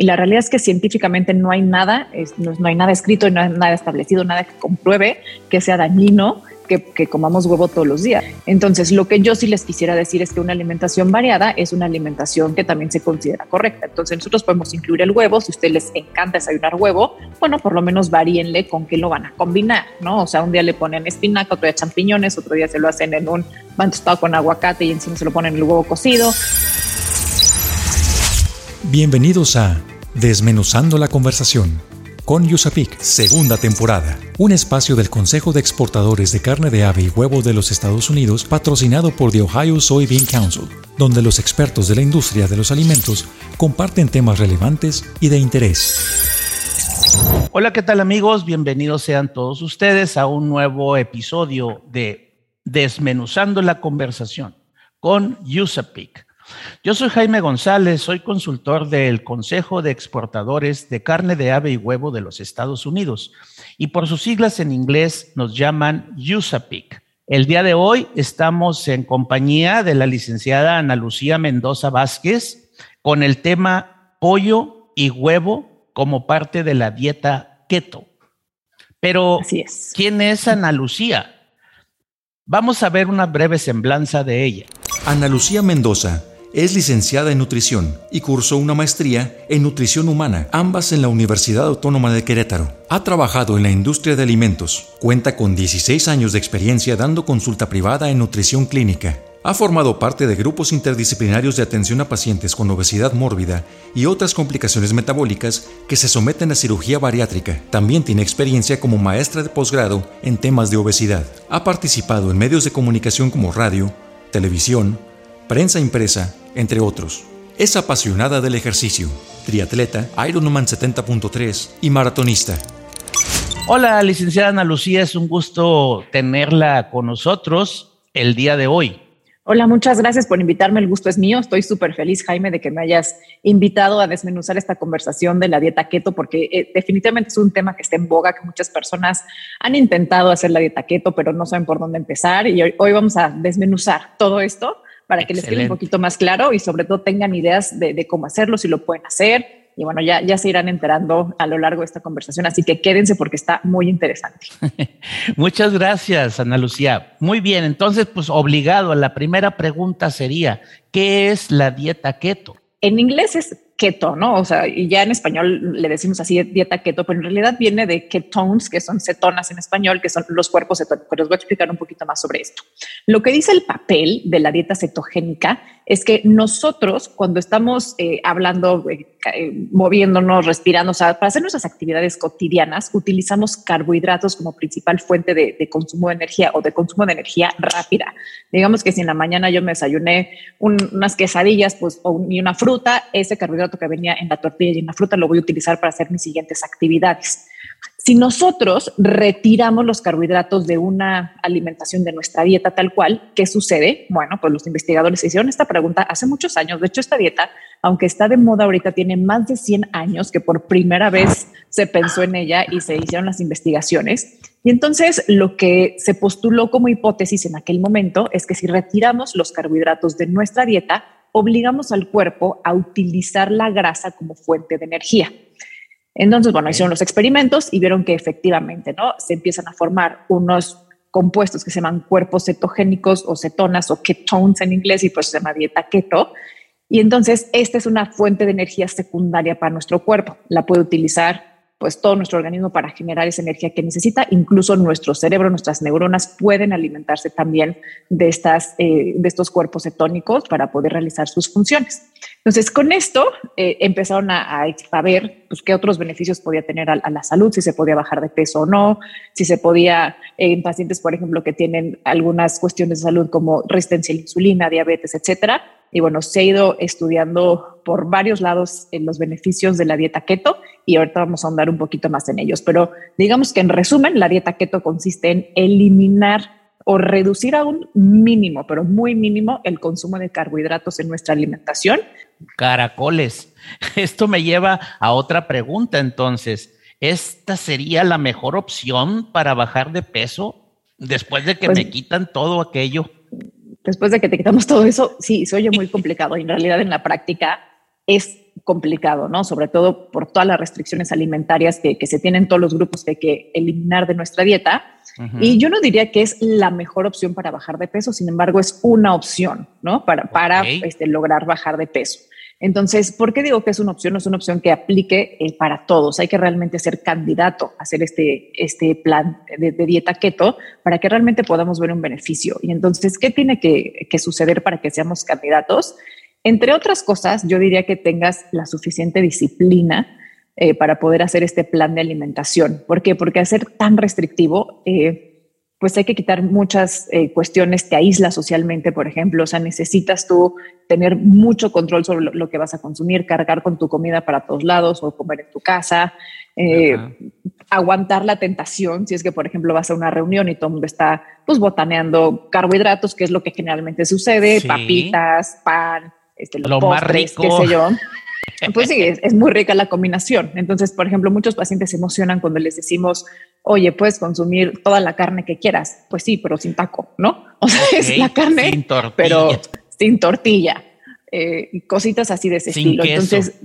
Y la realidad es que científicamente no hay nada, no, hay nada escrito, no hay nada establecido, nada que compruebe que sea dañino que, comamos huevo todos los días. Entonces, lo que yo sí les quisiera decir es que una alimentación variada es una alimentación que también se considera correcta. Entonces, nosotros podemos incluir el huevo. Si a ustedes les encanta desayunar huevo, bueno, por lo menos varíenle con qué lo van a combinar, ¿no? O sea, un día le ponen espinaca, otro día champiñones, otro día se lo hacen en un pan tostado con aguacate y encima se lo ponen el huevo cocido. Bienvenidos a Desmenuzando la conversación con USAPIC, segunda temporada. Un espacio del Consejo de Exportadores de Carne de Ave y Huevo de los Estados Unidos, patrocinado por The Ohio Soybean Council, donde los expertos de la industria de los alimentos comparten temas relevantes y de interés. Hola, ¿qué tal amigos? Bienvenidos sean todos ustedes a un nuevo episodio de Desmenuzando la conversación con USAPIC yo soy Jaime González, soy consultor del Consejo de Exportadores de Carne de Ave y Huevo de los Estados Unidos y por sus siglas en inglés nos llaman USAPIC. El día de hoy estamos en compañía de la licenciada Ana Lucía Mendoza Vázquez con el tema pollo y huevo como parte de la dieta keto. Pero, ¿quién es Ana Lucía? Vamos a ver una breve semblanza de ella. Ana Lucía Mendoza es licenciada en nutrición y cursó una maestría en nutrición humana, ambas en la Universidad Autónoma de Querétaro. Ha trabajado en la industria de alimentos, cuenta con 16 años de experiencia dando consulta privada en nutrición clínica. Ha formado parte de grupos interdisciplinarios de atención a pacientes con obesidad mórbida y otras complicaciones metabólicas que se someten a cirugía bariátrica. También tiene experiencia como maestra de posgrado en temas de obesidad. Ha participado en medios de comunicación como radio, televisión, prensa impresa, entre otros. Es apasionada del ejercicio, triatleta, Ironman 70.3 y maratonista. Hola, licenciada Ana Lucía, es un gusto tenerla con nosotros el día de hoy. Hola, muchas gracias por invitarme. El gusto es mío. Estoy súper feliz, Jaime, de que me hayas invitado a desmenuzar esta conversación de la dieta keto, porque eh, definitivamente es un tema que está en boga, que muchas personas han intentado hacer la dieta keto, pero no saben por dónde empezar. Y hoy vamos a desmenuzar todo esto para que les quede un poquito más claro y sobre todo tengan ideas de, cómo hacerlo, si lo pueden hacer. Y bueno, ya, ya se irán enterando a lo largo de esta conversación, así que quédense porque está muy interesante. Muchas gracias, Ana Lucía. Muy bien, entonces, pues obligado, la primera pregunta sería, ¿qué es la dieta keto? En inglés es keto, ¿no? O sea, y ya en español le decimos así dieta keto, pero en realidad viene de ketones, que son cetonas en español, que son los cuerpos cetónicos. Les voy a explicar un poquito más sobre esto. Lo que dice el papel de la dieta cetogénica es que nosotros cuando estamos eh, hablando, eh, eh, moviéndonos, respirando, o sea, para hacer nuestras actividades cotidianas, utilizamos carbohidratos como principal fuente de, consumo de energía o de consumo de energía rápida. Digamos que si en la mañana yo me desayuné unas quesadillas pues, o, y una fruta, ese carbohidrato que venía en la tortilla y en la fruta lo voy a utilizar para hacer mis siguientes actividades. Si nosotros retiramos los carbohidratos de una alimentación de nuestra dieta tal cual, ¿qué sucede? Bueno, pues los investigadores hicieron esta pregunta hace muchos años. De hecho, esta dieta, aunque está de moda ahorita, tiene más de 100 años que por primera vez se pensó en ella y se hicieron las investigaciones. Y entonces lo que se postuló como hipótesis en aquel momento es que si retiramos los carbohidratos de nuestra dieta, obligamos al cuerpo a utilizar la grasa como fuente de energía. Entonces, bueno, hicieron los experimentos y vieron que efectivamente, ¿no? Se empiezan a formar unos compuestos que se llaman cuerpos cetogénicos o cetonas o ketones en inglés y pues se llama dieta keto. Y entonces, esta es una fuente de energía secundaria para nuestro cuerpo. La puede utilizar pues todo nuestro organismo para generar esa energía que necesita. Incluso nuestro cerebro, nuestras neuronas pueden alimentarse también de, estas, eh, de estos cuerpos cetónicos para poder realizar sus funciones. Entonces, con esto eh, empezaron a, a, ver pues, qué otros beneficios podía tener a, la salud, si se podía bajar de peso o no, si se podía, eh, en pacientes, por ejemplo, que tienen algunas cuestiones de salud como resistencia a la insulina, diabetes, etcétera, y bueno, se ha ido estudiando por varios lados en los beneficios de la dieta keto y ahorita vamos a ahondar un poquito más en ellos. Pero digamos que en resumen, la dieta keto consiste en eliminar o reducir a un mínimo, pero muy mínimo, el consumo de carbohidratos en nuestra alimentación. Caracoles. Esto me lleva a otra pregunta entonces. ¿Esta sería la mejor opción para bajar de peso después de que pues me quitan todo aquello? Después de que te quitamos todo eso, sí, se oye muy complicado. Y en realidad en la práctica es complicado, ¿no? Sobre todo por todas las restricciones alimentarias que, se tienen todos los grupos que hay que eliminar de nuestra dieta. Y yo no diría que es la mejor opción para bajar de peso, sin embargo, es una opción, ¿no? Para, para este, lograr bajar de peso. Entonces, ¿por qué digo que es una opción? No es una opción que aplique eh, para todos. Hay que realmente ser candidato a hacer este, este plan de, dieta keto para que realmente podamos ver un beneficio. Y entonces, ¿qué tiene que, que suceder para que seamos candidatos? Entre otras cosas, yo diría que tengas la suficiente disciplina eh, para poder hacer este plan de alimentación. ¿Por qué? Porque hacer tan restrictivo, eh, pues hay que quitar muchas eh, cuestiones, te aísla socialmente, por ejemplo, o sea, necesitas tú tener mucho control sobre lo, que vas a consumir, cargar con tu comida para todos lados o comer en tu casa, aguantar la tentación, si es que, por ejemplo, vas a una reunión y todo el mundo está pues botaneando carbohidratos, que es lo que generalmente sucede, papitas, pan, este, los lo más rico. qué sé yo. Pues sí, es, muy rica la combinación. Entonces, por ejemplo, muchos pacientes se emocionan cuando les decimos, oye, puedes consumir toda la carne que quieras. Pues sí, pero sin taco, ¿no? O sea, es la carne, pero sin tortilla. Eh, cositas así de ese estilo. Entonces,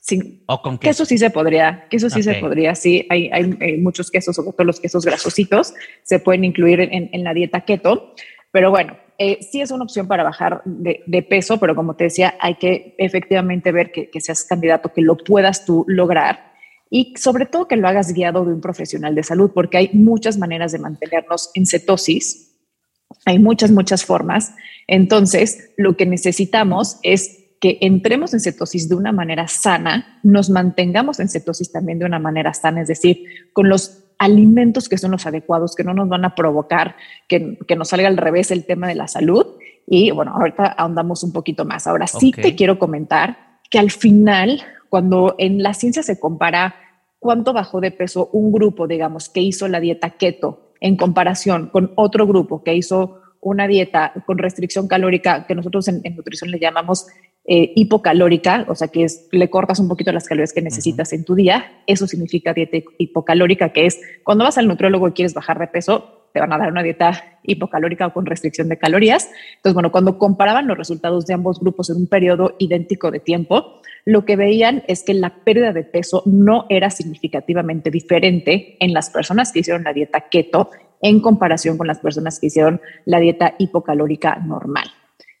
sin, o con queso. sí se podría, queso sí se podría, sí, hay, hay, muchos quesos, sobre todo los quesos grasositos, se pueden incluir en, en la dieta keto, pero bueno, eh, sí es una opción para bajar de, peso, pero como te decía, hay que efectivamente ver que, seas candidato, que lo puedas tú lograr y sobre todo que lo hagas guiado de un profesional de salud, porque hay muchas maneras de mantenernos en cetosis. Hay muchas, muchas formas. Entonces, lo que necesitamos es que entremos en cetosis de una manera sana, nos mantengamos en cetosis también de una manera sana, es decir, con los alimentos que son los adecuados, que no nos van a provocar que, nos salga al revés el tema de la salud. Y bueno, ahorita ahondamos un poquito más. Ahora sí te quiero comentar que al final, cuando en la ciencia se compara cuánto bajó de peso un grupo, digamos, que hizo la dieta keto en comparación con otro grupo que hizo una dieta con restricción calórica, que nosotros en nutrición le llamamos eh, hipocalórica, o sea que es, le cortas un poquito las calorías que necesitas en tu día. Eso significa dieta hipocalórica, que es cuando vas al nutriólogo y quieres bajar de peso, te van a dar una dieta hipocalórica o con restricción de calorías. Entonces, bueno, cuando comparaban los resultados de ambos grupos en un periodo idéntico de tiempo, lo que veían es que la pérdida de peso no era significativamente diferente en las personas que hicieron la dieta keto en comparación con las personas que hicieron la dieta hipocalórica normal.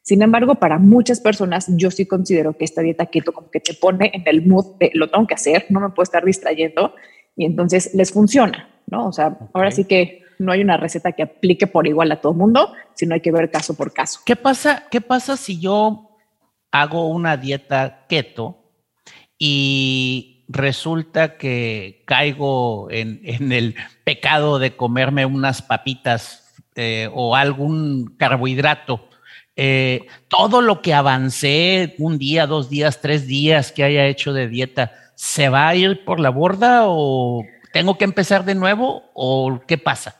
Sin embargo, para muchas personas, yo sí considero que esta dieta keto como que te pone en el mood de lo tengo que hacer, no me puedo estar distrayendo y entonces les funciona, ¿no? O sea, ahora sí que no hay una receta que aplique por igual a todo el mundo, sino hay que ver caso por caso. ¿Qué pasa, qué pasa si yo hago una dieta keto y resulta que caigo en, el pecado de comerme unas papitas eh, o algún carbohidrato? Eh, todo lo que avancé, un día, dos días, tres días que haya hecho de dieta, ¿se va a ir por la borda o tengo que empezar de nuevo o qué pasa?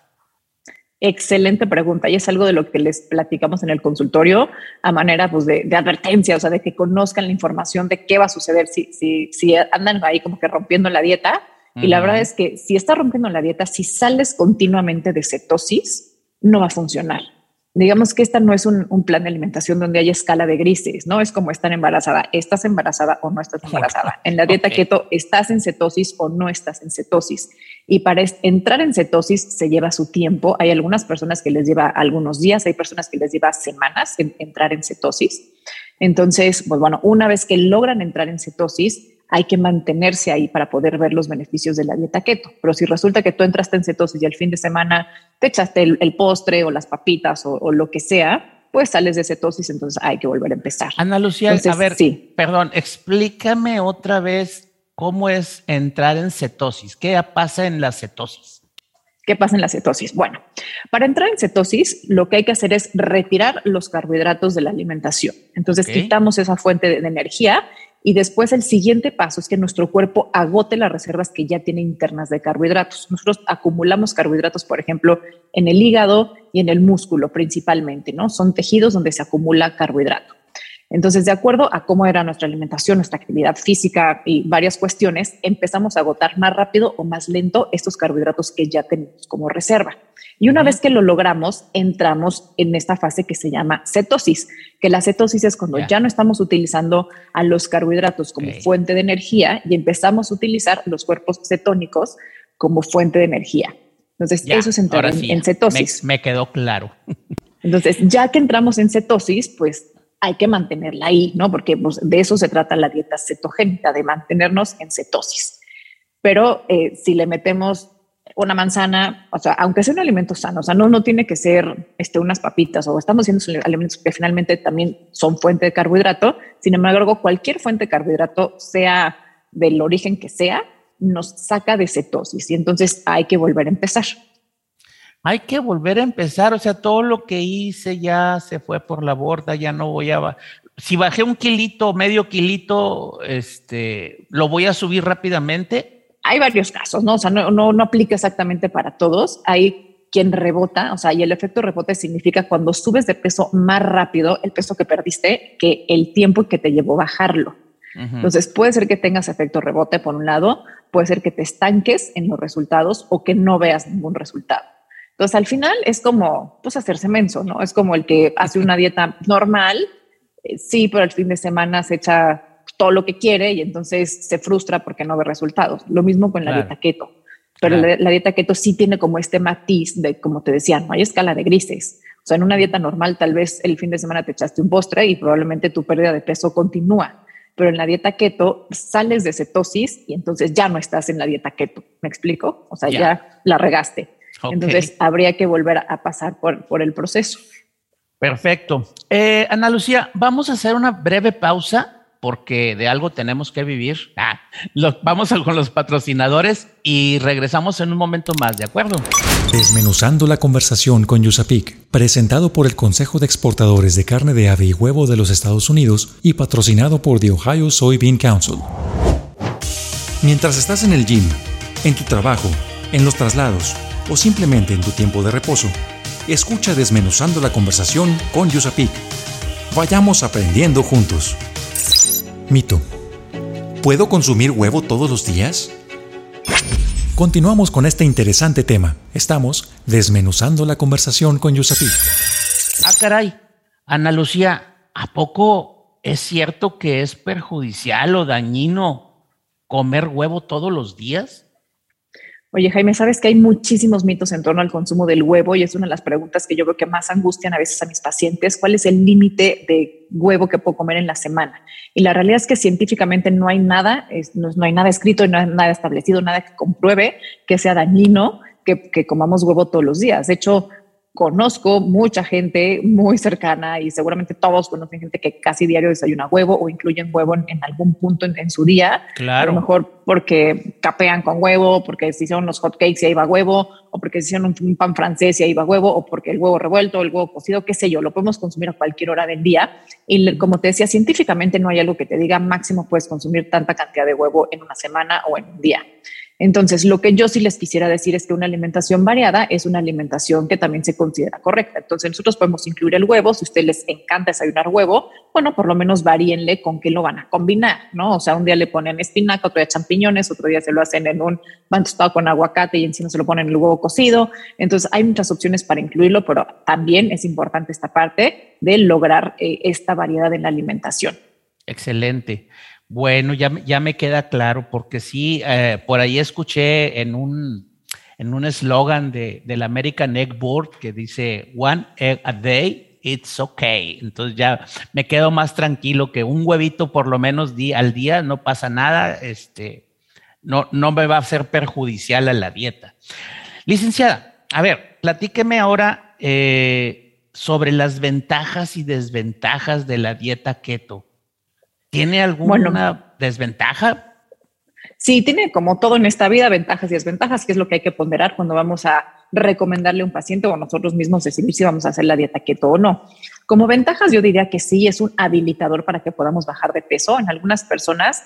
Excelente pregunta y es algo de lo que les platicamos en el consultorio a manera pues, de, advertencia, o sea, de que conozcan la información de qué va a suceder si, si, si andan ahí como que rompiendo la dieta. Y la verdad es que si estás rompiendo la dieta, si sales continuamente de cetosis, no va a funcionar digamos que esta no es un, plan de alimentación donde hay escala de grises, ¿no? Es como estar embarazada, estás embarazada o no estás embarazada. En la dieta keto estás en cetosis o no estás en cetosis. Y para entrar en cetosis se lleva su tiempo. Hay algunas personas que les lleva algunos días, hay personas que les lleva semanas entrar en cetosis. Entonces, pues bueno, una vez que logran entrar en cetosis, hay que mantenerse ahí para poder ver los beneficios de la dieta keto. Pero si resulta que tú entraste en cetosis y al fin de semana te echaste el, postre o las papitas o, lo que sea, pues sales de cetosis, entonces hay que volver a empezar. Ana Lucía, a ver, sí. perdón, explícame otra vez cómo es entrar en cetosis. ¿Qué pasa en la cetosis? ¿Qué pasa en la cetosis? Bueno, para entrar en cetosis, lo que hay que hacer es retirar los carbohidratos de la alimentación. Entonces, quitamos esa fuente de energía y después el siguiente paso es que nuestro cuerpo agote las reservas que ya tiene internas de carbohidratos. Nosotros acumulamos carbohidratos, por ejemplo, en el hígado y en el músculo principalmente, ¿no? Son tejidos donde se acumula carbohidrato. Entonces, de acuerdo a cómo era nuestra alimentación, nuestra actividad física y varias cuestiones, empezamos a agotar más rápido o más lento estos carbohidratos que ya tenemos como reserva. Y una vez que lo logramos, entramos en esta fase que se llama cetosis, que la cetosis es cuando ya no estamos utilizando a los carbohidratos como fuente de energía y empezamos a utilizar los cuerpos cetónicos como fuente de energía. Entonces, eso es entrar en, cetosis. Me, me quedó claro. Entonces, ya que entramos en cetosis, pues hay que mantenerla ahí, ¿no? Porque pues, de eso se trata la dieta cetogénica, de mantenernos en cetosis. Pero eh, si le metemos una manzana, o sea, aunque sea un alimento sano, o sea, no, no tiene que ser este, unas papitas o estamos haciendo alimentos que finalmente también son fuente de carbohidrato. Sin embargo, cualquier fuente de carbohidrato, sea del origen que sea, nos saca de cetosis y entonces hay que volver a empezar hay que volver a empezar, o sea, todo lo que hice ya se fue por la borda, ya no voy a... Si bajé un kilito, medio kilito, este, lo voy a subir rápidamente. Hay varios casos, ¿no? O sea, no, no, no aplica exactamente para todos. Hay quien rebota, o sea, y el efecto rebote significa cuando subes de peso más rápido el peso que perdiste que el tiempo que te llevó bajarlo. Entonces, puede ser que tengas efecto rebote por un lado, puede ser que te estanques en los resultados o que no veas ningún resultado. Entonces, al final es como, pues, hacerse menso, ¿no? Es como el que hace una dieta normal, eh, sí, pero el fin de semana se echa todo lo que quiere y entonces se frustra porque no ve resultados. Lo mismo con la dieta keto. Pero la, dieta keto sí tiene como este matiz de, como te decía, no hay escala de grises. O sea, en una dieta normal tal vez el fin de semana te echaste un postre y probablemente tu pérdida de peso continúa. Pero en la dieta keto sales de cetosis y entonces ya no estás en la dieta keto. ¿Me explico? O sea, ya la regaste. Entonces habría que volver a pasar por, por el proceso. Perfecto. Eh, Ana Lucía, vamos a hacer una breve pausa porque de algo tenemos que vivir. Ah, vamos con los patrocinadores y regresamos en un momento más, ¿de acuerdo? Desmenuzando la conversación con Yusapik, presentado por el Consejo de Exportadores de Carne de Ave y Huevo de los Estados Unidos y patrocinado por The Ohio Soybean Council. Mientras estás en el gym, en tu trabajo, en los traslados, o simplemente en tu tiempo de reposo, escucha desmenuzando la conversación con Yusapik. Vayamos aprendiendo juntos. Mito. ¿Puedo consumir huevo todos los días? Continuamos con este interesante tema. Estamos desmenuzando la conversación con Yusapik. Ah, caray. Ana Lucía, ¿a poco es cierto que es perjudicial o dañino comer huevo todos los días? Oye, Jaime, sabes que hay muchísimos mitos en torno al consumo del huevo y es una de las preguntas que yo veo que más angustian a veces a mis pacientes. ¿Cuál es el límite de huevo que puedo comer en la semana? Y la realidad es que científicamente no hay nada, no, hay nada escrito, no hay nada establecido, nada que compruebe que sea dañino que, que comamos huevo todos los días. De hecho, conozco mucha gente muy cercana y seguramente todos conocen gente que casi diario desayuna huevo o incluyen huevo en, algún punto en, su día. Claro. A lo mejor porque capean con huevo, porque se hicieron unos hot cakes y ahí va huevo, o porque se hicieron un, pan francés y ahí va huevo, o porque el huevo revuelto, el huevo cocido, qué sé yo, lo podemos consumir a cualquier hora del día. Y como te decía, científicamente no hay algo que te diga máximo puedes consumir tanta cantidad de huevo en una semana o en un día. Entonces, lo que yo sí les quisiera decir es que una alimentación variada es una alimentación que también se considera correcta. Entonces, nosotros podemos incluir el huevo. Si a ustedes les encanta desayunar huevo, bueno, por lo menos varíenle con qué lo van a combinar, ¿no? O sea, un día le ponen espinaca, otro día champiñones, otro día se lo hacen en un pan con aguacate y encima se lo ponen en el huevo cocido. Entonces, hay muchas opciones para incluirlo, pero también es importante esta parte de lograr eh, esta variedad en la alimentación. Excelente. Bueno, ya, ya me queda claro, porque sí, eh, por ahí escuché en un en un eslogan de, del American Egg Board que dice One egg a day, it's okay. Entonces ya me quedo más tranquilo que un huevito por lo menos al día, no pasa nada, este, no, no me va a ser perjudicial a la dieta. Licenciada, a ver, platíqueme ahora eh, sobre las ventajas y desventajas de la dieta keto. ¿Tiene alguna desventaja? Sí, tiene como todo en esta vida ventajas y desventajas, que es lo que hay que ponderar cuando vamos a recomendarle a un paciente o nosotros mismos decidir si vamos a hacer la dieta keto o no. Como ventajas, yo diría que sí, es un habilitador para que podamos bajar de peso. En algunas personas,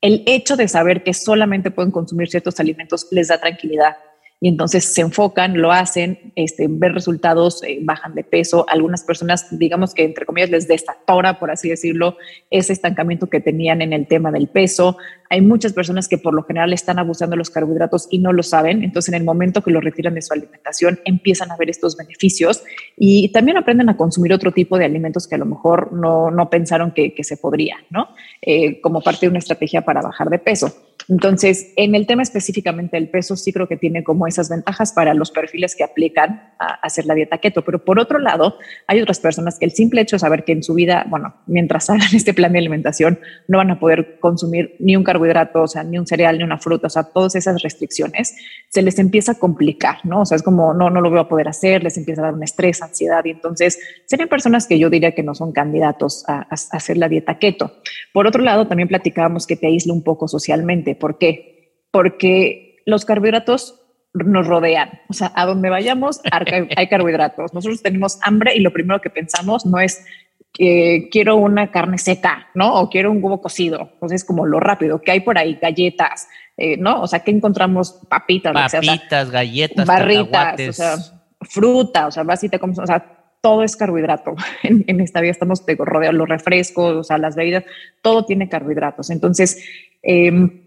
el hecho de saber que solamente pueden consumir ciertos alimentos les da tranquilidad y entonces se enfocan, lo hacen, este, ven resultados, eh, bajan de peso. Algunas personas, digamos que entre comillas, les destatora, por así decirlo, ese estancamiento que tenían en el tema del peso. Hay muchas personas que por lo general están abusando de los carbohidratos y no lo saben. Entonces, en el momento que lo retiran de su alimentación, empiezan a ver estos beneficios y también aprenden a consumir otro tipo de alimentos que a lo mejor no, no pensaron que, que, se podría, ¿no? Eh, como parte de una estrategia para bajar de peso. Entonces, en el tema específicamente del peso, sí creo que tiene como esas ventajas para los perfiles que aplican a hacer la dieta keto. Pero por otro lado, hay otras personas que el simple hecho de saber que en su vida, bueno, mientras hagan este plan de alimentación, no van a poder consumir ni un carbohidrato, o sea, ni un cereal, ni una fruta, o sea, todas esas restricciones, se les empieza a complicar, ¿no? O sea, es como, no, no lo voy a poder hacer, les empieza a dar un estrés, ansiedad, y entonces serían personas que yo diría que no son candidatos a, a hacer la dieta keto. Por otro lado, también platicábamos que te aísla un poco socialmente ¿Por qué? Porque los carbohidratos nos rodean. O sea, a donde vayamos hay carbohidratos. Nosotros tenemos hambre y lo primero que pensamos no es que quiero una carne seca, ¿no? O quiero un huevo cocido. Entonces, como lo rápido que hay por ahí, galletas, eh, ¿no? O sea, que encontramos papitas, papitas, galletas, barritas, o sea, fruta, o sea, vas y te comes, o sea, todo es carbohidrato. En, esta vida estamos rodeados, los refrescos, o sea, las bebidas, todo tiene carbohidratos. Entonces, eh,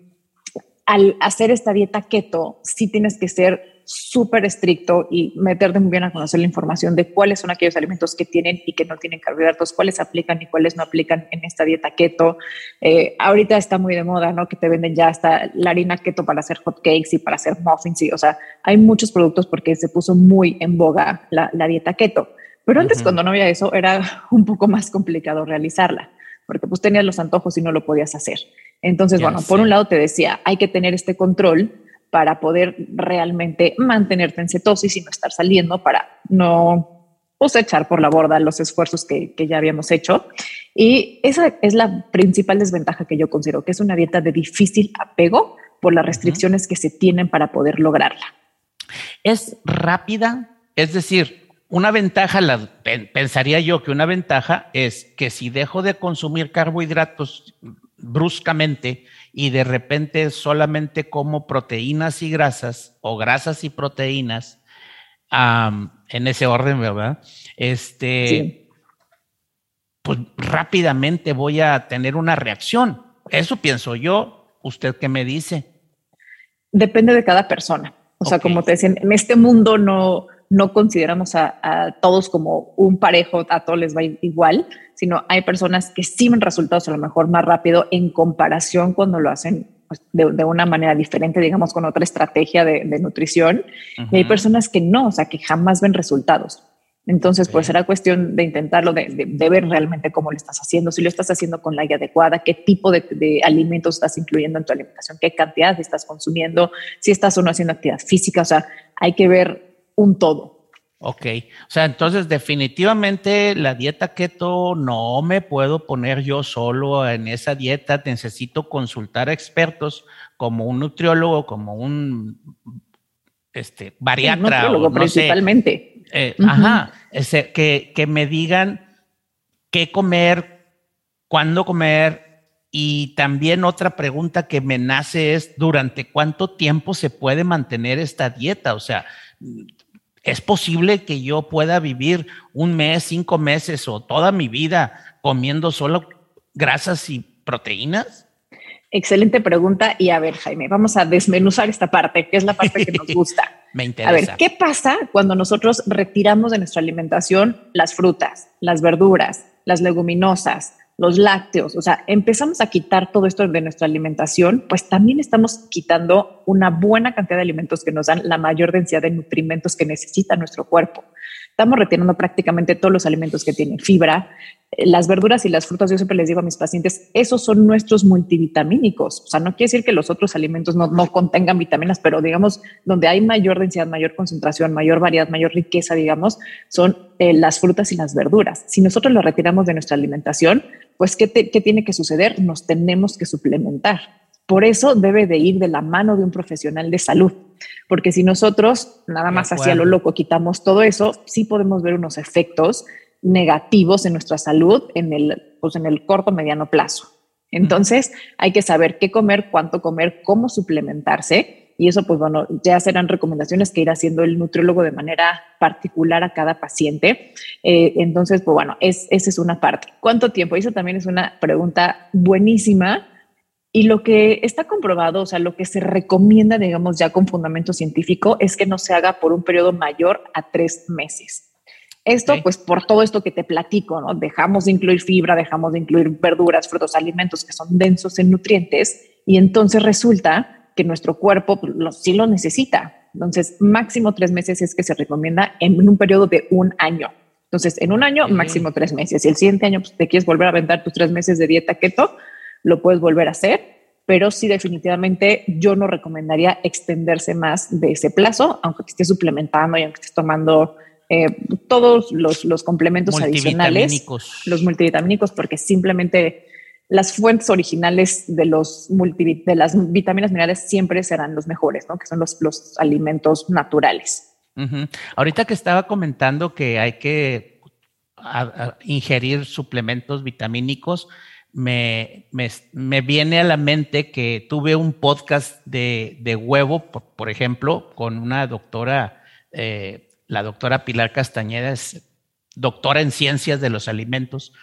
al hacer esta dieta keto, sí tienes que ser súper estricto y meterte muy bien a conocer la información de cuáles son aquellos alimentos que tienen y que no tienen carbohidratos, cuáles aplican y cuáles no aplican en esta dieta keto. Eh, ahorita está muy de moda, ¿no? Que te venden ya hasta la harina keto para hacer hot cakes y para hacer muffins. Y, o sea, hay muchos productos porque se puso muy en boga la, dieta keto. Pero antes, cuando no había eso, era un poco más complicado realizarla, porque pues tenías los antojos y no lo podías hacer. Entonces, bueno, por un lado te decía, hay que tener este control para poder realmente mantenerte en cetosis y no estar saliendo para no pues, echar por la borda los esfuerzos que, ya habíamos hecho. Y esa es la principal desventaja que yo considero, que es una dieta de difícil apego por las restricciones que se tienen para poder lograrla. Es rápida, es decir, una ventaja, la, pensaría yo que una ventaja es que si dejo de consumir carbohidratos bruscamente y de repente solamente como proteínas y grasas o grasas y proteínas en ese orden, ¿verdad? Este, pues rápidamente voy a tener una reacción. Eso pienso yo. ¿Usted qué me dice? Depende de cada persona. O sea, como te decía, en este mundo no, no consideramos a, todos como un parejo, a todos les va igual, sino hay personas que sí ven resultados a lo mejor más rápido en comparación cuando lo hacen pues, de, una manera diferente, digamos, con otra estrategia de, nutrición. Y hay personas que no, o sea, que jamás ven resultados. Entonces, pues será cuestión de intentarlo, de, ver realmente cómo lo estás haciendo, si lo estás haciendo con la guía adecuada, qué tipo de, alimentos estás incluyendo en tu alimentación, qué cantidad estás consumiendo, si estás o no haciendo actividad física. O sea, hay que ver un todo. Ok, o sea, entonces definitivamente la dieta keto no me puedo poner yo solo en esa dieta, necesito consultar a expertos como un nutriólogo, como un este, bariatra. Un principalmente. Eh, ajá, ese, que, que me digan qué comer, cuándo comer, y también otra pregunta que me nace es, ¿durante cuánto tiempo se puede mantener esta dieta? O sea, ¿Es posible que yo pueda vivir un mes, cinco meses o toda mi vida comiendo solo grasas y proteínas? Excelente pregunta. Y a ver, Jaime, vamos a desmenuzar esta parte, que es la parte que nos gusta. Me interesa. A ver, ¿qué pasa cuando nosotros retiramos de nuestra alimentación las frutas, las verduras, las leguminosas, los lácteos, o sea, empezamos a quitar todo esto de nuestra alimentación, pues también estamos quitando una buena cantidad de alimentos que nos dan la mayor densidad de nutrimentos que necesita nuestro cuerpo. Estamos retirando prácticamente todos los alimentos que tienen fibra, eh, las verduras y las frutas, yo siempre les digo a mis pacientes, esos son nuestros multivitamínicos. O sea, no quiere decir que los otros alimentos no, contengan vitaminas, pero digamos, donde hay mayor densidad, mayor concentración, mayor variedad, mayor riqueza, digamos, son eh, las frutas y las verduras. Si nosotros lo retiramos de nuestra alimentación, pues, ¿qué, ¿qué tiene que suceder? Nos tenemos que suplementar. Por eso debe de ir de la mano de un profesional de salud, porque si nosotros nada más hacia lo loco quitamos todo eso, sí podemos ver unos efectos negativos en nuestra salud en el, pues en el corto mediano plazo. Entonces hay que saber qué comer, cuánto comer, cómo suplementarse y eso pues bueno, ya serán recomendaciones que irá haciendo el nutriólogo de manera particular a cada paciente. Eh, entonces, pues bueno, es, esa es una parte. ¿Cuánto tiempo? Esa también es una pregunta buenísima. Y lo que está comprobado, o sea, lo que se recomienda, digamos, ya con fundamento científico, es que no se haga por un periodo mayor a tres meses. Esto, pues por todo esto que te platico, ¿no? Dejamos de incluir fibra, dejamos de incluir verduras, frutos, alimentos que son densos en nutrientes y entonces resulta que nuestro cuerpo pues, sí lo necesita. Entonces, máximo tres meses es que se recomienda en un periodo de un año. Entonces, en un año, máximo tres meses. Y el siguiente año, pues, te quieres volver a aventar tus tres meses de dieta keto, lo puedes volver a hacer, pero sí definitivamente yo no recomendaría extenderse más de ese plazo, aunque estés suplementando y aunque estés tomando eh, todos los, los complementos adicionales, los multivitamínicos, porque simplemente las fuentes originales de, los de las vitaminas minerales siempre serán los mejores, ¿no? que son los, los alimentos naturales. Ahorita que estaba comentando que hay que ingerir suplementos vitamínicos, me, me, viene a la mente que tuve un podcast de, de huevo, por, ejemplo, con una doctora, eh, la doctora Pilar Castañeda, es doctora en ciencias de los alimentos,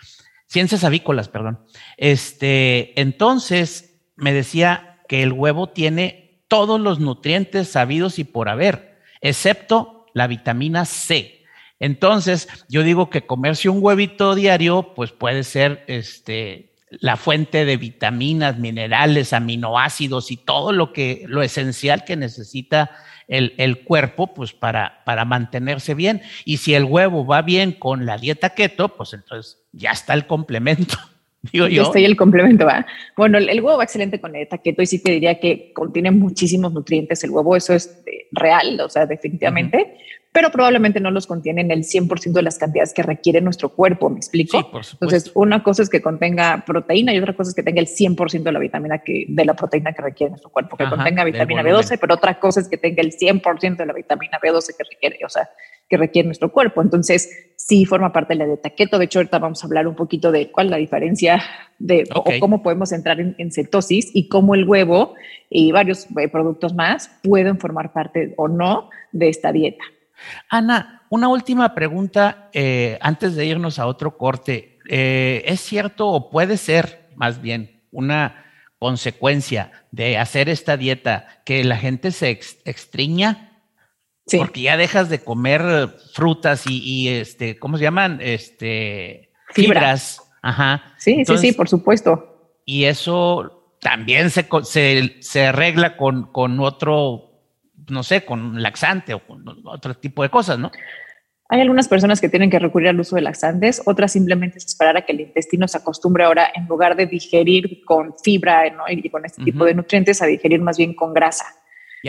ciencias avícolas, perdón. Este, entonces me decía que el huevo tiene todos los nutrientes sabidos y por haber, excepto la vitamina C. Entonces, yo digo que comerse un huevito diario, pues puede ser este, la fuente de vitaminas, minerales, aminoácidos y todo lo que, lo esencial que necesita el, cuerpo, pues para, para mantenerse bien. Y si el huevo va bien con la dieta keto, pues entonces ya está el complemento. Digo yo. Ya está ahí el complemento, ¿va? Bueno, el, huevo va excelente con la dieta keto y sí te diría que contiene muchísimos nutrientes el huevo, eso es eh, real, o sea, definitivamente pero probablemente no los contienen el 100% de las cantidades que requiere nuestro cuerpo, ¿me explico? Sí, por Entonces, una cosa es que contenga proteína y otra cosa es que tenga el 100% de la vitamina que, de la proteína que requiere nuestro cuerpo, que contenga vitamina B12, pero otra cosa es que tenga el 100% de la vitamina B12 que requiere, o sea, que requiere nuestro cuerpo. Entonces, sí forma parte de la dieta keto. De hecho, ahorita vamos a hablar un poquito de cuál es la diferencia de o cómo podemos entrar en, en, cetosis y cómo el huevo y varios eh, productos más pueden formar parte o no de esta dieta. Ana, una última pregunta eh, antes de irnos a otro corte. Eh, ¿Es cierto o puede ser más bien una consecuencia de hacer esta dieta que la gente se extriña? Sí. Porque ya dejas de comer frutas y, este, ¿cómo se llaman? Este, fibras. Ajá. Sí, sí, sí, por supuesto. Y eso también se, se, arregla con, con otro no sé, con laxante o con otro tipo de cosas, ¿no? Hay algunas personas que tienen que recurrir al uso de laxantes, otras simplemente es esperar a que el intestino se acostumbre ahora, en lugar de digerir con fibra ¿no? y con este tipo de nutrientes, a digerir más bien con grasa.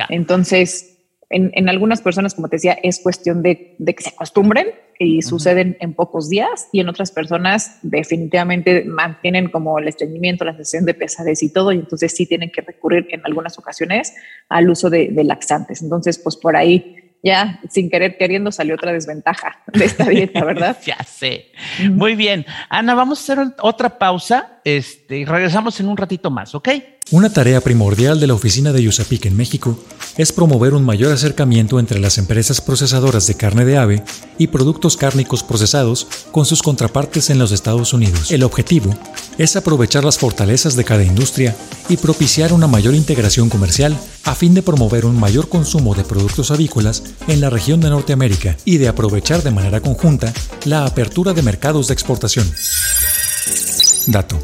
Entonces, en, algunas personas, como te decía, es cuestión de, que se acostumbren y suceden en pocos días y en otras personas definitivamente mantienen como el estreñimiento, la sensación de pesadez y todo y entonces sí tienen que recurrir en algunas ocasiones al uso de, de laxantes. Entonces, pues por ahí ya sin querer queriendo salió otra desventaja de esta dieta, ¿verdad? ya sé. Muy bien. Ana, vamos a hacer otra pausa este, y regresamos en un ratito más, ¿ok? Una tarea primordial de la oficina de Yusapic en México es promover un mayor acercamiento entre las empresas procesadoras de carne de ave y productos cárnicos procesados con sus contrapartes en los Estados Unidos. El objetivo es aprovechar las fortalezas de cada industria y propiciar una mayor integración comercial a fin de promover un mayor consumo de productos avícolas en la región de Norteamérica y de aprovechar de manera conjunta la apertura de mercados de exportación. Dato.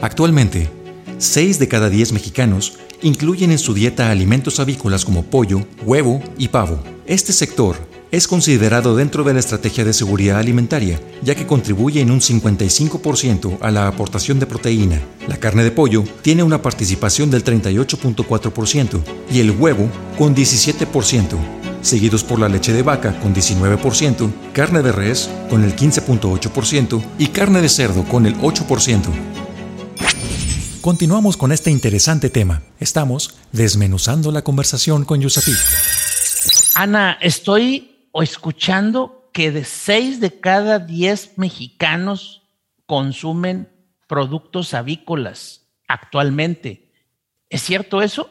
Actualmente, 6 de cada 10 mexicanos incluyen en su dieta alimentos avícolas como pollo, huevo y pavo. Este sector es considerado dentro de la estrategia de seguridad alimentaria, ya que contribuye en un 55% a la aportación de proteína. La carne de pollo tiene una participación del 38.4% y el huevo con 17%, seguidos por la leche de vaca con 19%, carne de res con el 15.8% y carne de cerdo con el 8%. Continuamos con este interesante tema. Estamos desmenuzando la conversación con Yusapi. Ana, estoy escuchando que de 6 de cada 10 mexicanos consumen productos avícolas actualmente. ¿Es cierto eso?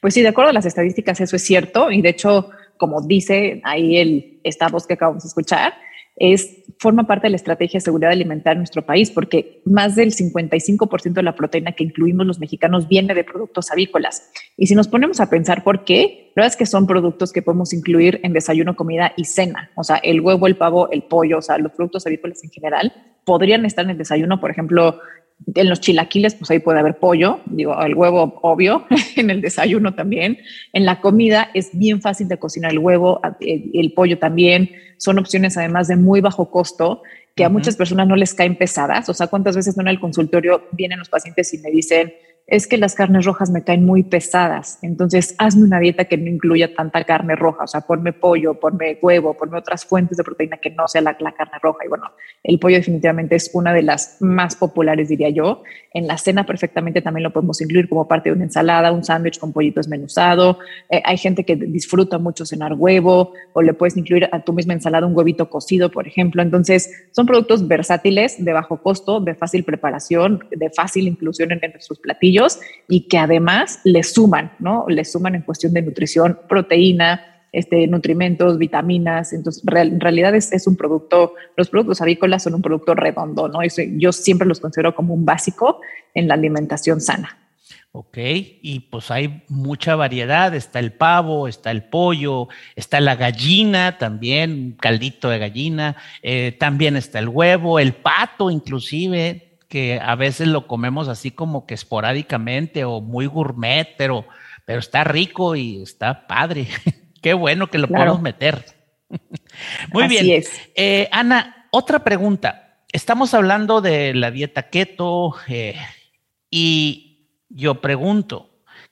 Pues sí, de acuerdo a las estadísticas, eso es cierto. Y de hecho, como dice ahí el, esta voz que acabamos de escuchar, es, forma parte de la estrategia de seguridad alimentaria en nuestro país, porque más del 55% de la proteína que incluimos los mexicanos viene de productos avícolas. Y si nos ponemos a pensar por qué, la verdad es que son productos que podemos incluir en desayuno, comida y cena. O sea, el huevo, el pavo, el pollo, o sea, los productos avícolas en general podrían estar en el desayuno, por ejemplo, en los chilaquiles, pues ahí puede haber pollo, digo, el huevo obvio, en el desayuno también. En la comida es bien fácil de cocinar el huevo, el pollo también. Son opciones además de muy bajo costo que a muchas personas no les caen pesadas. O sea, ¿cuántas veces no en el consultorio vienen los pacientes y me dicen, es que las carnes rojas me caen muy pesadas. Entonces, hazme una dieta que no incluya tanta carne roja. O sea, ponme pollo, ponme huevo, ponme otras fuentes de proteína que no sea la, carne roja. Y bueno, el pollo definitivamente es una de las más populares, diría yo. En la cena perfectamente también lo podemos incluir como parte de una ensalada, un sándwich con pollito desmenuzado. Eh, hay gente que disfruta mucho cenar huevo o le puedes incluir a tu misma ensalada un huevito cocido, por ejemplo. Entonces, son productos versátiles, de bajo costo, de fácil preparación, de fácil inclusión en nuestros platillos y que además le suman, ¿no? Le suman en cuestión de nutrición, proteína, este, nutrimentos, vitaminas. Entonces, en realidad es, un producto, los productos avícolas son un producto redondo, ¿no? yo siempre los considero como un básico en la alimentación sana. Ok, y pues hay mucha variedad, está el pavo, está el pollo, está la gallina también, un caldito de gallina, eh, también está el huevo, el pato inclusive, que a veces lo comemos así como que esporádicamente o muy gourmet, pero, pero está rico y está padre. Qué bueno que lo podemos meter. muy bien. Eh, Ana, otra pregunta. Estamos hablando de la dieta keto eh, y yo pregunto,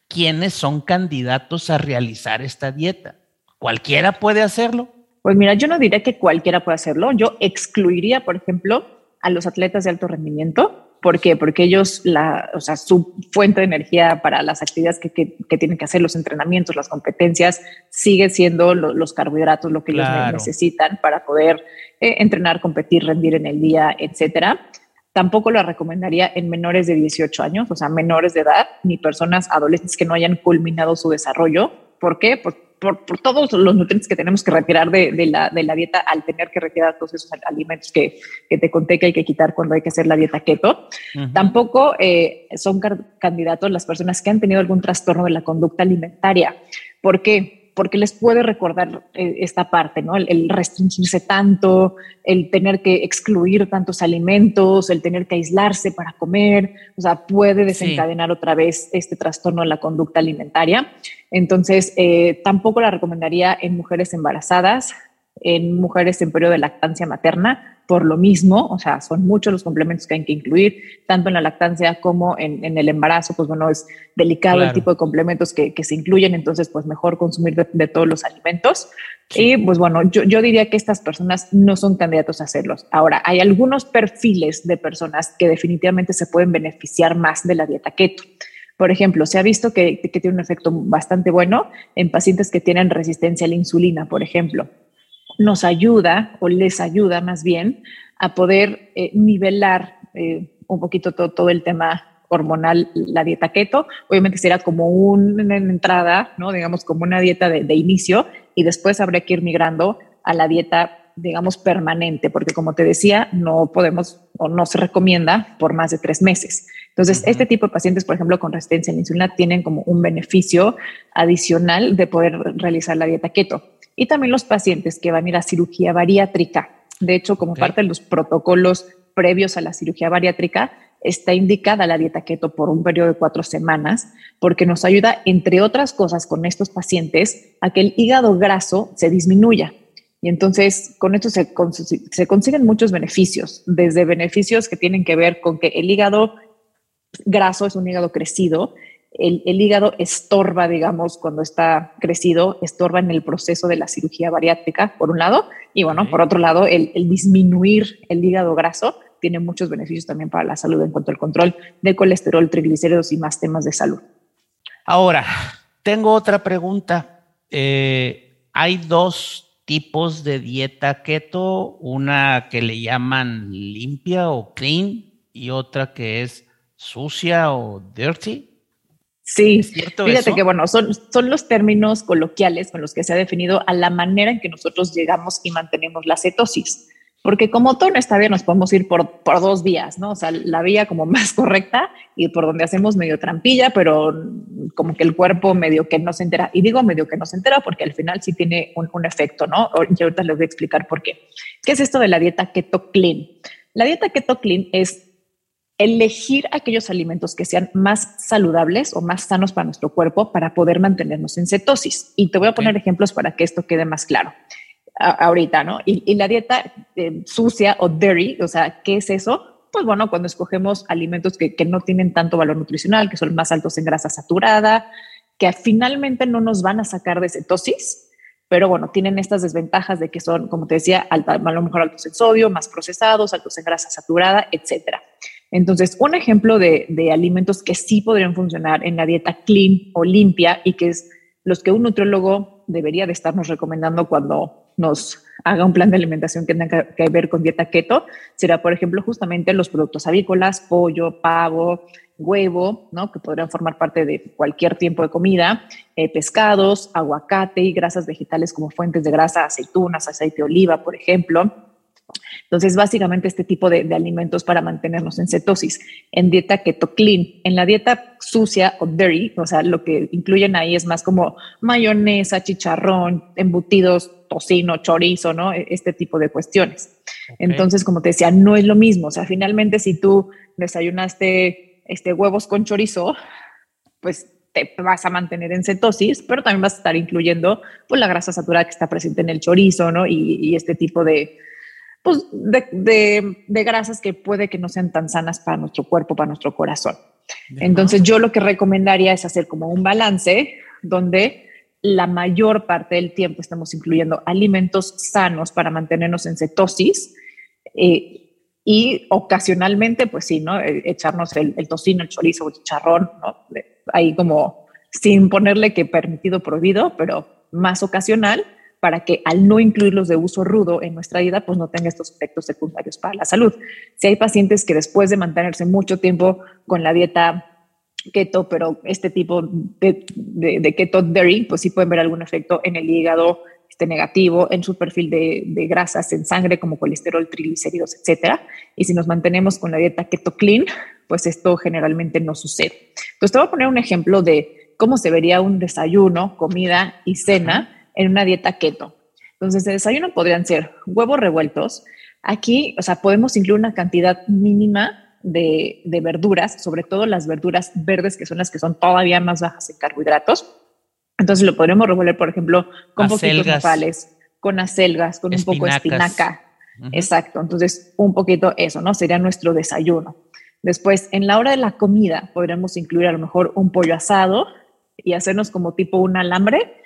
¿quiénes son candidatos a realizar esta dieta? ¿Cualquiera puede hacerlo? Pues mira, yo no diría que cualquiera puede hacerlo. Yo excluiría, por ejemplo, a los atletas de alto rendimiento. ¿Por qué? Porque ellos, la, o sea, su fuente de energía para las actividades que, que, tienen que hacer, los entrenamientos, las competencias, sigue siendo los carbohidratos, lo que ellos necesitan para poder eh, entrenar, competir, rendir en el día, etcétera. Tampoco lo recomendaría en menores de 18 años, o sea, menores de edad, ni personas adolescentes que no hayan culminado su desarrollo. ¿Por qué? Pues por, todos los nutrientes que tenemos que retirar de, la, de, la, dieta al tener que retirar todos esos alimentos que, que, te conté que hay que quitar cuando hay que hacer la dieta keto. Tampoco eh, son candidatos las personas que han tenido algún trastorno de la conducta alimentaria. ¿Por qué? Porque les puede recordar eh, esta parte, ¿no? El, restringirse tanto, el tener que excluir tantos alimentos, el tener que aislarse para comer, o sea, puede desencadenar otra vez este trastorno de la conducta alimentaria. Entonces, eh, tampoco la recomendaría en mujeres embarazadas, en mujeres en periodo de lactancia materna, por lo mismo, o sea, son muchos los complementos que hay que incluir, tanto en la lactancia como en, el embarazo, pues bueno, es delicado el tipo de complementos que, se incluyen, entonces pues mejor consumir de, todos los alimentos. Y pues bueno, yo, yo diría que estas personas no son candidatos a hacerlos. Ahora, hay algunos perfiles de personas que definitivamente se pueden beneficiar más de la dieta keto. Por ejemplo, se ha visto que, que, tiene un efecto bastante bueno en pacientes que tienen resistencia a la insulina, por ejemplo nos ayuda o les ayuda más bien a poder eh, nivelar eh, un poquito todo, el tema hormonal, la dieta keto. Obviamente será como una entrada, ¿no? digamos como una dieta de, inicio y después habría que ir migrando a la dieta digamos, permanente, porque como te decía, no podemos o no se recomienda por más de tres meses. Entonces, este tipo de pacientes, por ejemplo, con resistencia a la insulina, tienen como un beneficio adicional de poder realizar la dieta keto y también los pacientes que van a ir a cirugía bariátrica. De hecho, como parte de los protocolos previos a la cirugía bariátrica, está indicada la dieta keto por un periodo de cuatro semanas, porque nos ayuda, entre otras cosas, con estos pacientes, a que el hígado graso se disminuya. Y entonces, con esto se, se consiguen muchos beneficios, desde beneficios que tienen que ver con que el hígado graso es un hígado crecido el, hígado estorba, digamos, cuando está crecido, estorba en el proceso de la cirugía bariátrica, por un lado, y bueno, por otro lado, el, disminuir el hígado graso tiene muchos beneficios también para la salud en cuanto al control de colesterol, triglicéridos y más temas de salud. Ahora, tengo otra pregunta. Eh, hay dos tipos de dieta keto, una que le llaman limpia o clean y otra que es sucia o dirty. Sí, fíjate que bueno, son, son los términos coloquiales con los que se ha definido a la manera en que nosotros llegamos y mantenemos la cetosis. Porque como todo en esta vida nos podemos ir por, por dos vías, ¿no? O sea, la vía como más correcta y por donde hacemos medio trampilla, pero como que el cuerpo medio que no se entera. Y digo medio que no se entera porque al final sí tiene un, un efecto, ¿no? Y ahorita les voy a explicar por qué. ¿Qué es esto de la dieta keto clean? La dieta keto clean es elegir aquellos alimentos que sean más saludables o más sanos para nuestro cuerpo para poder mantenernos en cetosis. Y te voy a poner ejemplos para que esto quede más claro ahorita, ¿no? Y, la dieta eh, sucia o dirty, o sea, ¿qué es eso? Pues bueno, cuando escogemos alimentos que, que no tienen tanto valor nutricional, que son más altos en grasa saturada, que finalmente no nos van a sacar de cetosis, pero bueno, tienen estas desventajas de que son, como te decía, alta, a lo mejor altos en sodio, más procesados, altos en grasa saturada, etcétera. Entonces, un ejemplo de, alimentos que sí podrían funcionar en la dieta clean o limpia y que es los que un nutriólogo debería de estarnos recomendando cuando nos haga un plan de alimentación que tenga que ver con dieta keto, será, por ejemplo, justamente los productos avícolas, pollo, pavo, huevo, ¿no? que podrían formar parte de cualquier tiempo de comida, eh, pescados, aguacate y grasas vegetales como fuentes de grasa, aceitunas, aceite de oliva, por ejemplo, entonces, básicamente este tipo de, alimentos para mantenernos en cetosis. En dieta keto clean, en la dieta sucia o dirty, o sea, lo que incluyen ahí es más como mayonesa, chicharrón, embutidos, tocino, chorizo, ¿no? E, este tipo de cuestiones. Entonces, como te decía, no es lo mismo. O sea, finalmente, si tú desayunaste este, huevos con chorizo, pues te vas a mantener en cetosis, pero también vas a estar incluyendo pues, la grasa saturada que está presente en el chorizo, ¿no? y este tipo de, pues, de, grasas que puede que no sean tan sanas para nuestro cuerpo, para nuestro corazón. Entonces yo lo que recomendaría es hacer como un balance donde la mayor parte del tiempo estamos incluyendo alimentos sanos para mantenernos en cetosis eh, y ocasionalmente, pues sí, ¿no? E, echarnos el, tocino, el chorizo, el chicharrón. Ahí como sin ponerle que permitido, prohibido, pero más ocasional para que al no incluirlos de uso rudo en nuestra vida, pues no tenga estos efectos secundarios para la salud. Si hay pacientes que después de mantenerse mucho tiempo con la dieta keto, pero este tipo de, de, keto dairy, pues sí pueden ver algún efecto en el hígado este negativo, en su perfil de, de, grasas en sangre como colesterol, triglicéridos, etcétera. Y si nos mantenemos con la dieta keto clean, pues esto generalmente no sucede. Entonces te voy a poner un ejemplo de cómo se vería un desayuno, comida y cena en una dieta keto. Entonces, de desayuno podrían ser huevos revueltos. Aquí, o sea, podemos incluir una cantidad mínima de, verduras, sobre todo las verduras verdes, que son las que son todavía más bajas en carbohidratos. Entonces, lo podremos revolver, por ejemplo, con poquitos nopales, con acelgas, con un poco de espinaca. Exacto. Entonces, un poquito eso, ¿no? Sería nuestro desayuno. Después, en la hora de la comida, podríamos incluir a lo mejor un pollo asado y hacernos como tipo un alambre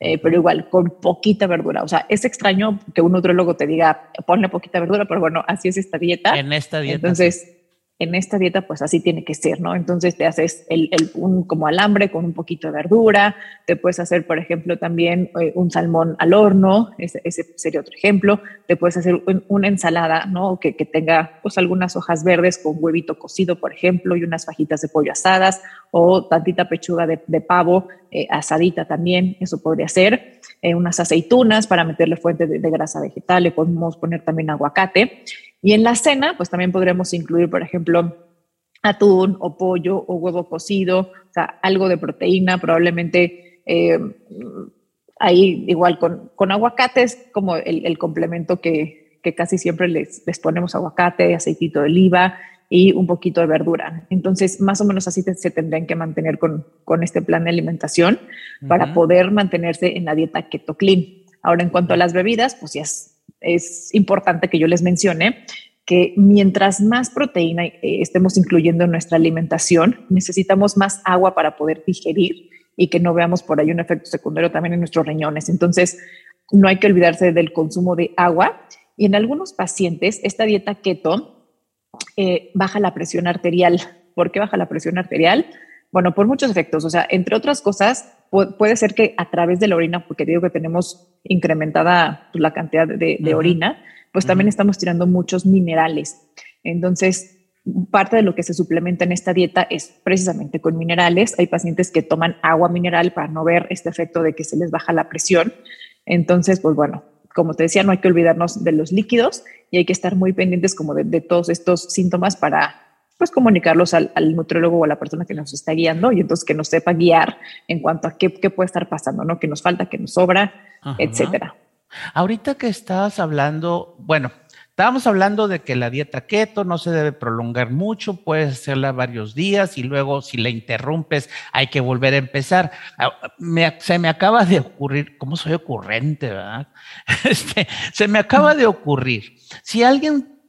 eh, pero igual con poquita verdura. O sea, es extraño que un nutrólogo te diga, ponle poquita verdura, pero bueno, así es esta dieta. En esta dieta. Entonces, en esta dieta pues así tiene que ser, ¿no? Entonces te haces el, un como alambre con un poquito de verdura, te puedes hacer, por ejemplo, también eh, un salmón al horno, ese, sería otro ejemplo, te puedes hacer una ensalada, ¿no? Que, que, tenga pues algunas hojas verdes con huevito cocido, por ejemplo, y unas fajitas de pollo asadas o tantita pechuga de, pavo eh, asadita también, eso podría ser, eh, unas aceitunas para meterle fuente de, grasa vegetal, le podemos poner también aguacate. Y en la cena, pues también podríamos incluir, por ejemplo, atún o pollo o huevo cocido, o sea, algo de proteína, probablemente eh, ahí igual con, con aguacate es como el, complemento que, que, casi siempre les, les, ponemos aguacate, aceitito de oliva y un poquito de verdura. Entonces, más o menos así se tendrían que mantener con, con este plan de alimentación para poder mantenerse en la dieta keto clean. Ahora, en cuanto a las bebidas, pues ya es es importante que yo les mencione que mientras más proteína eh, estemos incluyendo en nuestra alimentación, necesitamos más agua para poder digerir y que no veamos por ahí un efecto secundario también en nuestros riñones. Entonces, no hay que olvidarse del consumo de agua. Y en algunos pacientes, esta dieta keto eh, baja la presión arterial. ¿Por qué baja la presión arterial? Bueno, por muchos efectos. O sea, entre otras cosas, puede ser que a través de la orina, porque digo que tenemos incrementada pues, la cantidad de, orina, pues también estamos tirando muchos minerales. Entonces, parte de lo que se suplementa en esta dieta es precisamente con minerales. Hay pacientes que toman agua mineral para no ver este efecto de que se les baja la presión. Entonces, pues bueno, como te decía, no hay que olvidarnos de los líquidos y hay que estar muy pendientes como de, todos estos síntomas para pues comunicarlos al, nutriólogo o a la persona que nos está guiando y entonces que nos sepa guiar en cuanto a qué, puede estar pasando, ¿no? Que nos falta, que nos sobra, etcétera. Ahorita que estás hablando, bueno, Estábamos hablando de que la dieta keto no se debe prolongar mucho, puedes hacerla varios días y luego si la interrumpes hay que volver a empezar. Ah, se me acaba de ocurrir, ¿cómo soy ocurrente, verdad? Este, se me acaba de ocurrir, si alguien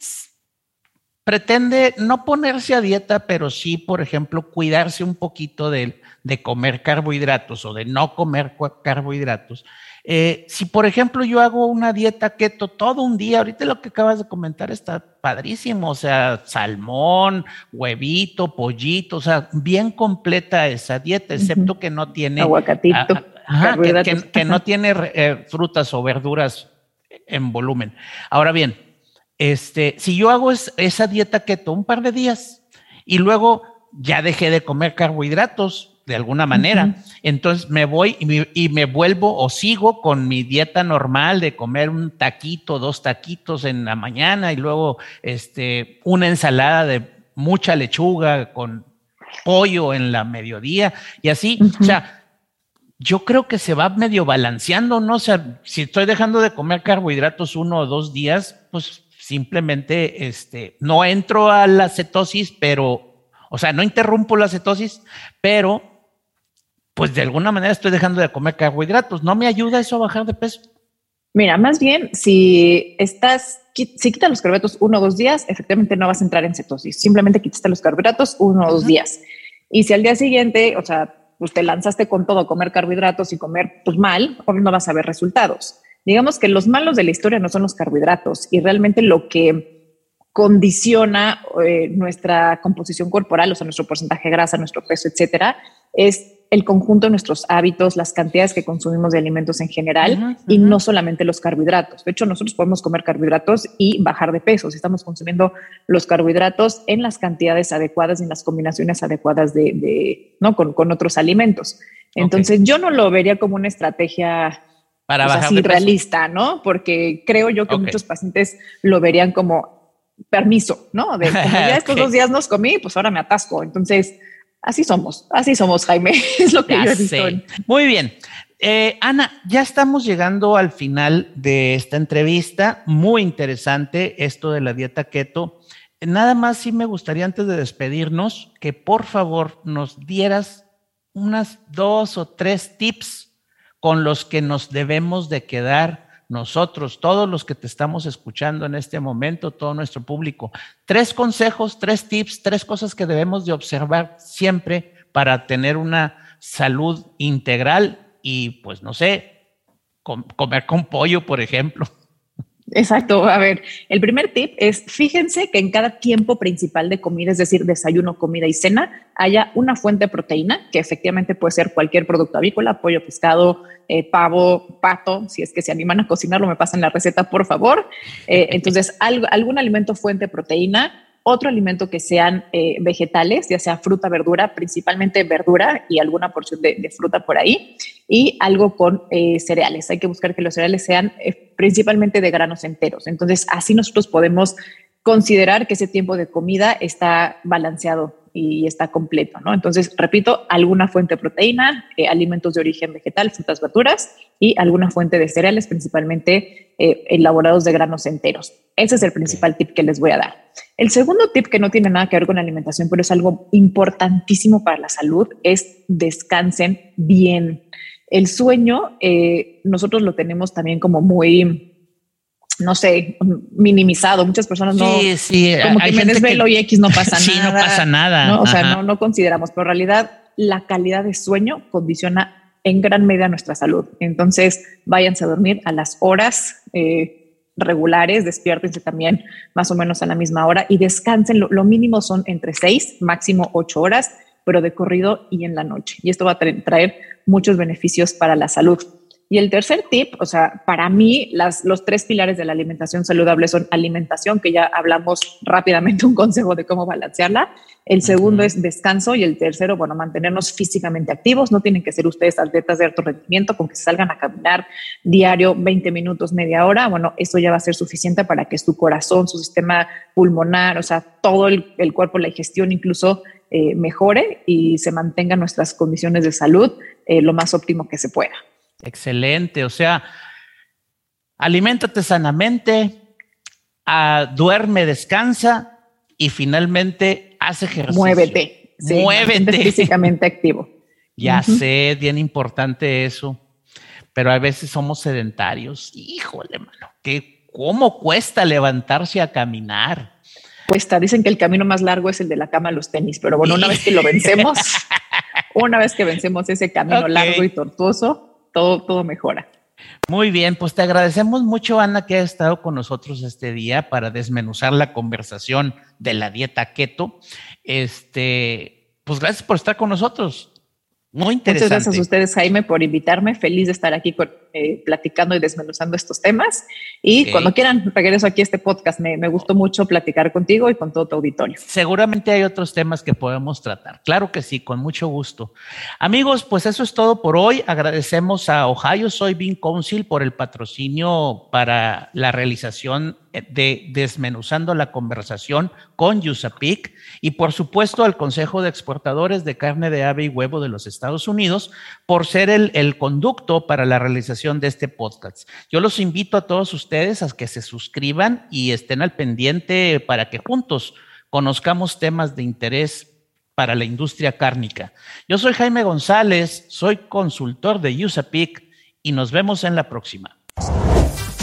pretende no ponerse a dieta, pero sí, por ejemplo, cuidarse un poquito de, de comer carbohidratos o de no comer carbohidratos, eh, si, por ejemplo, yo hago una dieta keto todo un día, ahorita lo que acabas de comentar está padrísimo, o sea, salmón, huevito, pollito, o sea, bien completa esa dieta, excepto que no tiene... Aguacatito. ajá, que, no tiene eh, frutas o verduras en volumen. Ahora bien, este, si yo hago esa dieta keto un par de días y luego ya dejé de comer carbohidratos, de alguna manera. Entonces me voy y me, vuelvo o sigo con mi dieta normal de comer un taquito, dos taquitos en la mañana y luego este, una ensalada de mucha lechuga con pollo en la mediodía y así. O sea, yo creo que se va medio balanceando, ¿no? O sea, si estoy dejando de comer carbohidratos uno o dos días, pues simplemente este, no entro a la cetosis, pero, o sea, no interrumpo la cetosis, pero pues de alguna manera estoy dejando de comer carbohidratos. ¿No me ayuda eso a bajar de peso? Mira, más bien, si estás, si quitas los carbohidratos uno o dos días, efectivamente no vas a entrar en cetosis. Simplemente quitaste los carbohidratos uno o dos días. Y si al día siguiente, o sea, pues te lanzaste con todo, comer carbohidratos y comer pues mal, no vas a ver resultados. Digamos que los malos de la historia no son los carbohidratos y realmente lo que condiciona eh, nuestra composición corporal, o sea, nuestro porcentaje de grasa, nuestro peso, etcétera, es el conjunto de nuestros hábitos, las cantidades que consumimos de alimentos en general y no solamente los carbohidratos. De hecho, nosotros podemos comer carbohidratos y bajar de peso si estamos consumiendo los carbohidratos en las cantidades adecuadas y en las combinaciones adecuadas de, ¿no? Con, otros alimentos. Entonces, yo no lo vería como una estrategia para pues, así realista, ¿no? Porque creo yo que muchos pacientes lo verían como permiso, ¿no? De como ya estos dos días nos comí, pues ahora me atasco. Entonces, Así somos, así somos, Jaime. Es lo que yo he visto. Muy bien. Eh, Ana, ya estamos llegando al final de esta entrevista. Muy interesante esto de la dieta keto. Nada más sí me gustaría antes de despedirnos que por favor nos dieras unas dos o tres tips con los que nos debemos de quedar nosotros, todos los que te estamos escuchando en este momento, todo nuestro público. Tres consejos, tres tips, tres cosas que debemos de observar siempre para tener una salud integral y pues no sé, comer con pollo, por ejemplo. Exacto. A ver, el primer tip es fíjense que en cada tiempo principal de comida, es decir, desayuno, comida y cena, haya una fuente de proteína, que efectivamente puede ser cualquier producto avícola, pollo, pescado, eh, pavo, pato. Si es que se animan a cocinarlo, me pasan la receta, por favor. Eh, entonces, algún alimento fuente de proteína otro alimento que sean eh, vegetales, ya sea fruta, verdura, principalmente verdura y alguna porción de, fruta por ahí, y algo con eh, cereales. Hay que buscar que los cereales sean eh, principalmente de granos enteros. Entonces, así nosotros podemos considerar que ese tiempo de comida está balanceado y está completo, ¿no? Entonces, repito, alguna fuente de proteína, alimentos de origen vegetal, frutas, verduras y alguna fuente de cereales, principalmente elaborados de granos enteros. Ese es el principal tip que les voy a dar. El segundo tip que no tiene nada que ver con la alimentación, pero es algo importantísimo para la salud, es descansen bien. El sueño, eh, nosotros lo tenemos también como muy, no sé, minimizado. Muchas personas no. Sí, sí. Como que me desvelo y X no pasa nada. Sí, no pasa nada. O sea, no, no consideramos, pero en realidad la calidad de sueño condiciona en gran medida nuestra salud. Entonces, váyanse a dormir a las horas. Eh, regulares, despiértense también más o menos a la misma hora y descansen. Lo, mínimo son entre seis, máximo ocho horas, pero de corrido y en la noche. Y esto va a traer muchos beneficios para la salud. Y el tercer tip, o sea, para mí las, los tres pilares de la alimentación saludable son alimentación, que ya hablamos rápidamente un consejo de cómo balancearla. El segundo es descanso y el tercero, bueno, mantenernos físicamente activos. No tienen que ser ustedes atletas de alto rendimiento, con que salgan a caminar diario 20 minutos, media hora. Bueno, eso ya va a ser suficiente para que su corazón, su sistema pulmonar, o sea, todo el, el cuerpo, la digestión incluso eh, mejore y se mantengan nuestras condiciones de salud eh, lo más óptimo que se pueda. Excelente, o sea, aliméntate sanamente, ah, duerme, descansa y finalmente haz ejercicio. Muévete. Muévete. Físicamente activo. Ya sé, bien importante eso, pero a veces somos sedentarios. Híjole, mano, que cómo cuesta levantarse a caminar. Dicen que el camino más largo es el de la cama a los tenis, pero bueno, una vez que lo vencemos, una vez que vencemos ese camino largo y tortuoso, todo, todo mejora. Muy bien, pues te agradecemos mucho, Ana, que has estado con nosotros este día para desmenuzar la conversación de la dieta keto. Este, pues gracias por estar con nosotros. Muy interesante. Muchas gracias a ustedes, Jaime, por invitarme. Feliz de estar aquí eh, platicando y desmenuzando estos temas. Y cuando quieran, regreso aquí a este podcast. Me, me, gustó mucho platicar contigo y con todo tu auditorio. Seguramente hay otros temas que podemos tratar. Claro que sí, con mucho gusto. Amigos, pues eso es todo por hoy. Agradecemos a Ohio Soybean Council por el patrocinio para la realización de Desmenuzando la Conversación con USAPIC y por supuesto al Consejo de Exportadores de Carne de Ave y Huevo de los Estados Unidos por ser el, el conducto para la realización de este podcast. Yo los invito a todos ustedes a que se suscriban y estén al pendiente para que juntos conozcamos temas de interés para la industria cárnica. Yo soy Jaime González, soy consultor de USAPIC y nos vemos en la próxima.